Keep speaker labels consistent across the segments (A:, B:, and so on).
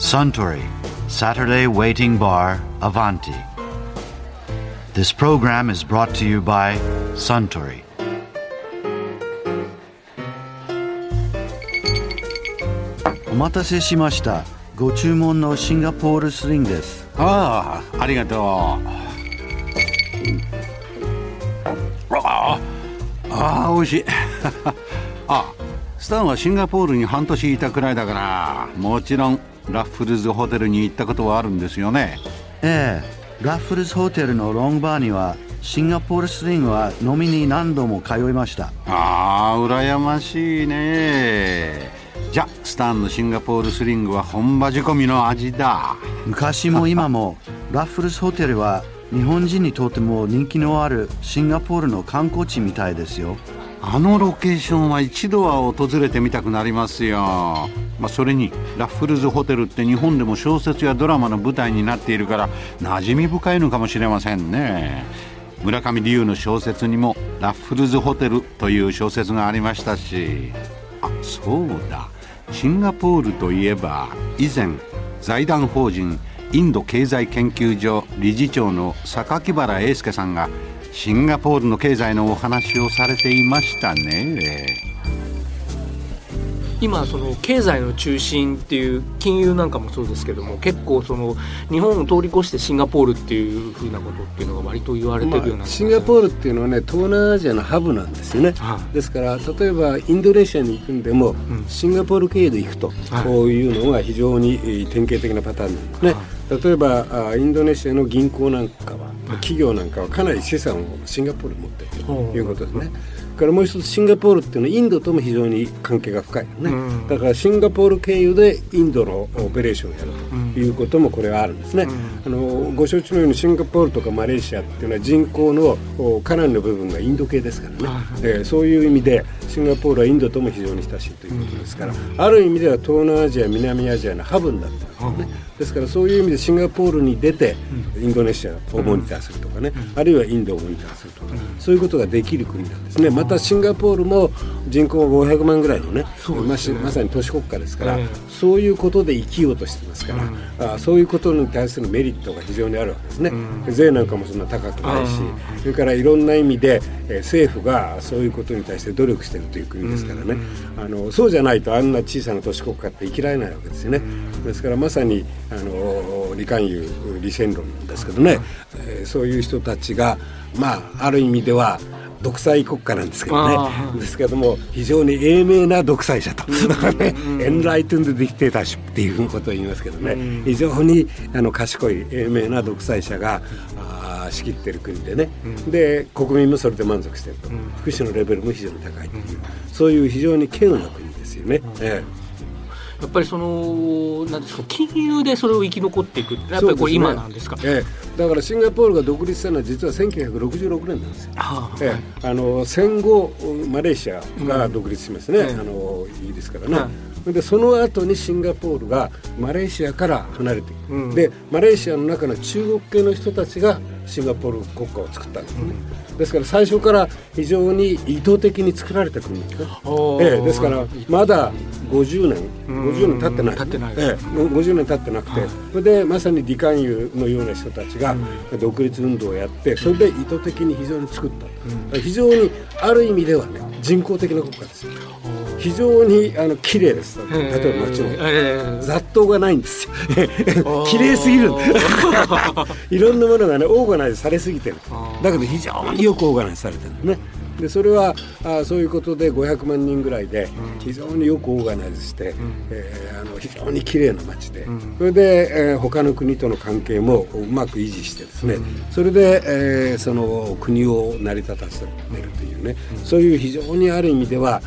A: Suntory Saturday Waiting Bar Avanti. This program is brought to you by Suntory. お待たせしました。ご注文のシンガポールスリングです。
B: ああありがとうああああ美味しいあスタンはシンガポールに半年いたくらいだからもちろんラッフルズホテルに行ったことはあるんですよね。
A: ええ、ラッフルズホテルのロングバーにはシンガポールスリングは飲みに何度も通いました。
B: ああ羨ましいね。じゃスタンのシンガポールスリングは本場仕込みの味だ。
A: 昔も今も ラッフルズホテルは日本人にとっても人気のあるシンガポールの観光地みたいですよ
B: あのロケーションは一度は訪れてみたくなりますよ、まあ、それにラッフルズホテルって日本でも小説やドラマの舞台になっているから馴染み深いのかもしれませんね。村上龍の小説にも「ラッフルズホテル」という小説がありましたし。あそうだ。シンガポールといえば以前財団法人インド経済研究所理事長の榊原英介さんがシンガポールの経済のお話をされていましたね。
C: 今その経済の中心っていう金融なんかもそうですけども結構その日本を通り越してシンガポールっていうふうなことっていうのが割と言われてるような、
D: まあ、シンガポールっていうのはね東南アジアのハブなんですよね、
C: はい。
D: ですから例えばインドネシアに行くんでも、
C: ん。
D: シンガポール経由で行くと、
C: はい。
D: こういうのが非常にえー典型的なパターンなんですね、例えばあインドネシアの銀行なんかは企業なんかはかなり資産をシンガポールに持っているということですね。それからもう一つシンガポールっていうのはインドとも非常に関係が深い。のね、
C: うん。
D: だからシンガポール経由でインドのオペレーションをやるということもこれはあるんですね、あのご承知のようにシンガポールとかマレーシアっていうのは人口のおかなりの部分がインド系ですからね、えーそういう意味でシンガポールはインドとも非常に親しいということですから、ある意味では東南アジア南アジアのハブになってるんですね、ですからそういう意味でシンガポールに出てインドネシアをモニターするとかね、あるいはインドをモニターするとか、そういうことができる国なんですね。またシンガポールも人口が500万ぐらいのねまさに都市国家ですから、
C: ええ。
D: そういうことで生きようとしてますから、あそういうことに対するメリットが非常にあるわけですね、税なんかもそんな高くないし、それからいろんな意味で、えー政府がそういうことに対して努力しているという国ですからね、あのそうじゃないとあんな小さな都市国家って生きられないわけですよね、ですからまさにあの李貫友李先論なんですけどね、えーそういう人たちがまあある意味では独裁国家なんですけどね
C: あ
D: ですけども非常に英明な独裁者と、ね、エンライトンド・ディクテーターシップっていうことを言いますけどね、非常にあの賢い英明な独裁者があー仕切ってる国でね、で国民もそれで満足してると、福祉のレベルも非常に高いという、そういう非常に稀有な国ですよね。ええ
C: やっぱりそのなんですか金融でそれを生き残っていくやっぱりこれ今なんですか？
D: ええ、だからシンガポールが独立したのは実は1966年なんですよ。
C: はあ
D: ええ、あの戦後マレーシアが独立しますね、
C: うん。
D: あのいいですからね、
C: は
D: でその後にシンガポールがマレーシアから離れていく、
C: うん。
D: でマレーシアの中の中国系の人たちがシンガポール国家を作ったんですね、ですから最初から非常に意図的に作られた国ですね、ええ、ですからまだ50年。
C: うん。
D: 50年経ってない。
C: 経ってない。
D: ええ、50年経ってなくて、それでまさに李貫友のような人たちが独立運動をやってそれで意図的に非常に作った、非常にある意味ではね人工的な国家ですよ非常にあの綺麗です。例えば街も、
C: ええ
D: 雑踏がないんですよ。綺麗すぎる いろんなものがねオーガナイズされすぎてる。だけど非常によくオーガナイズされてるのね。でそれはあそういうことで500万人ぐらいで非常によくオーガナイズして、えーあの非常に綺麗な街で、それで、えー他の国との関係もうまく維持してですね、それで、えーその国を成り立たせてるというね、そういう非常にある意味では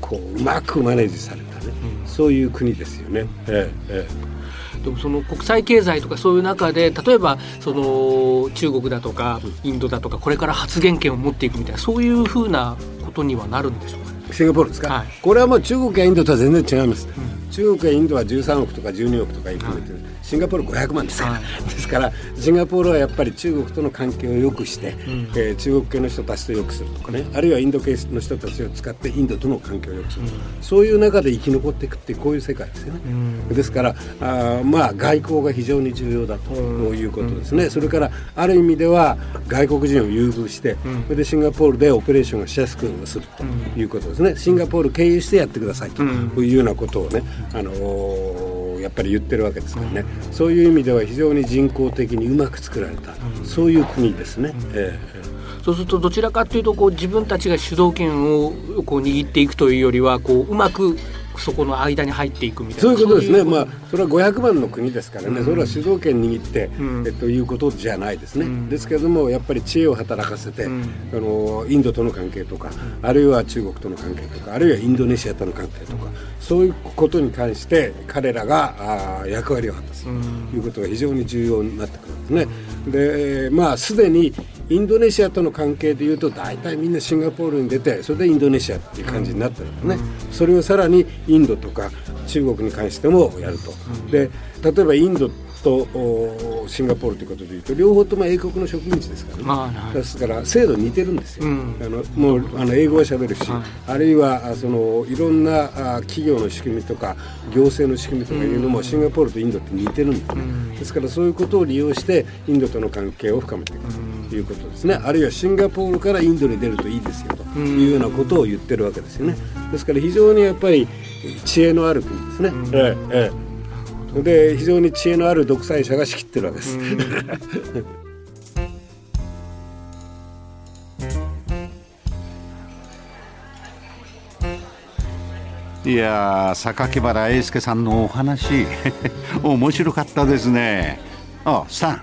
D: こううまくマネージされたね、そういう国ですよね。ええええ。
C: でもその国際経済とかそういう中で例えばその中国だとかインドだとかこれから発言権を持っていくみたいなそういうふうなことにはなるんでしょうかね。
D: シンガポールですか、
C: はい。
D: これはもう中国やインドとは全然違います、中国やインドは13億とか12億とか含めて、はい。シンガポール500万ですから、はい、ですからシンガポールはやっぱり中国との関係を良くして、うん、えー、中国系の人たちと良くするとかね。あるいはインド系の人たちを使ってインドとの関係を良くする、うん、そういう中で生き残っていくっていうこういう世界ですよね、うん、ですからあまあ外交が非常に重要だということですね、それからある意味では外国人を優遇して、それでシンガポールでオペレーションがしやすくするということですね。シンガポール経由してやってくださいというようなことをね、あのーやっぱり言ってるわけですからね、うん、そういう意味では非常に人工的にうまく作られた、うん、そういう国ですね。え
C: ー、そうするとどちらかというとこう自分たちが主導権をこう握っていくというよりはこううまくそこの間に入っていくみたい
D: な。そういうことですね。まあそれは500万の国ですからね、うん、それは主導権握って、うん、えっということじゃないですね、うん、ですけれどもやっぱり知恵を働かせて、あのインドとの関係とか、あるいは中国との関係とかあるいはインドネシアとの関係とかそういうことに関して彼らがあ役割を果たす。ということが非常に重要になってくるんですね。でまあすでにインドネシアとの関係でいうと大体みんなシンガポールに出てそれでインドネシアっていう感じになってるんですね、それをさらにインドとか中国に関してもやると、で例えばインドとシンガポールということでいうと両方とも英国の植民地ですからね、まあ、ですから制度似てるんですよ、うん、あのもうあの英語はしゃべるし、はい、あるいはそのいろんな企業の仕組みとか行政の仕組みとかいうのもシンガポールとインドって似てるんですね、うん、ですからそういうことを利用してインドとの関係を深めていく。ということですね、あるいはシンガポールからインドに出るといいですよというようなことを言ってるわけですよね。ですから非常にやっぱり知恵のある国ですね、ええええ。で非常に知恵のある独裁者が仕切ってるわけです。
B: いや榊原英介さんのお話 面白かったですね。あさん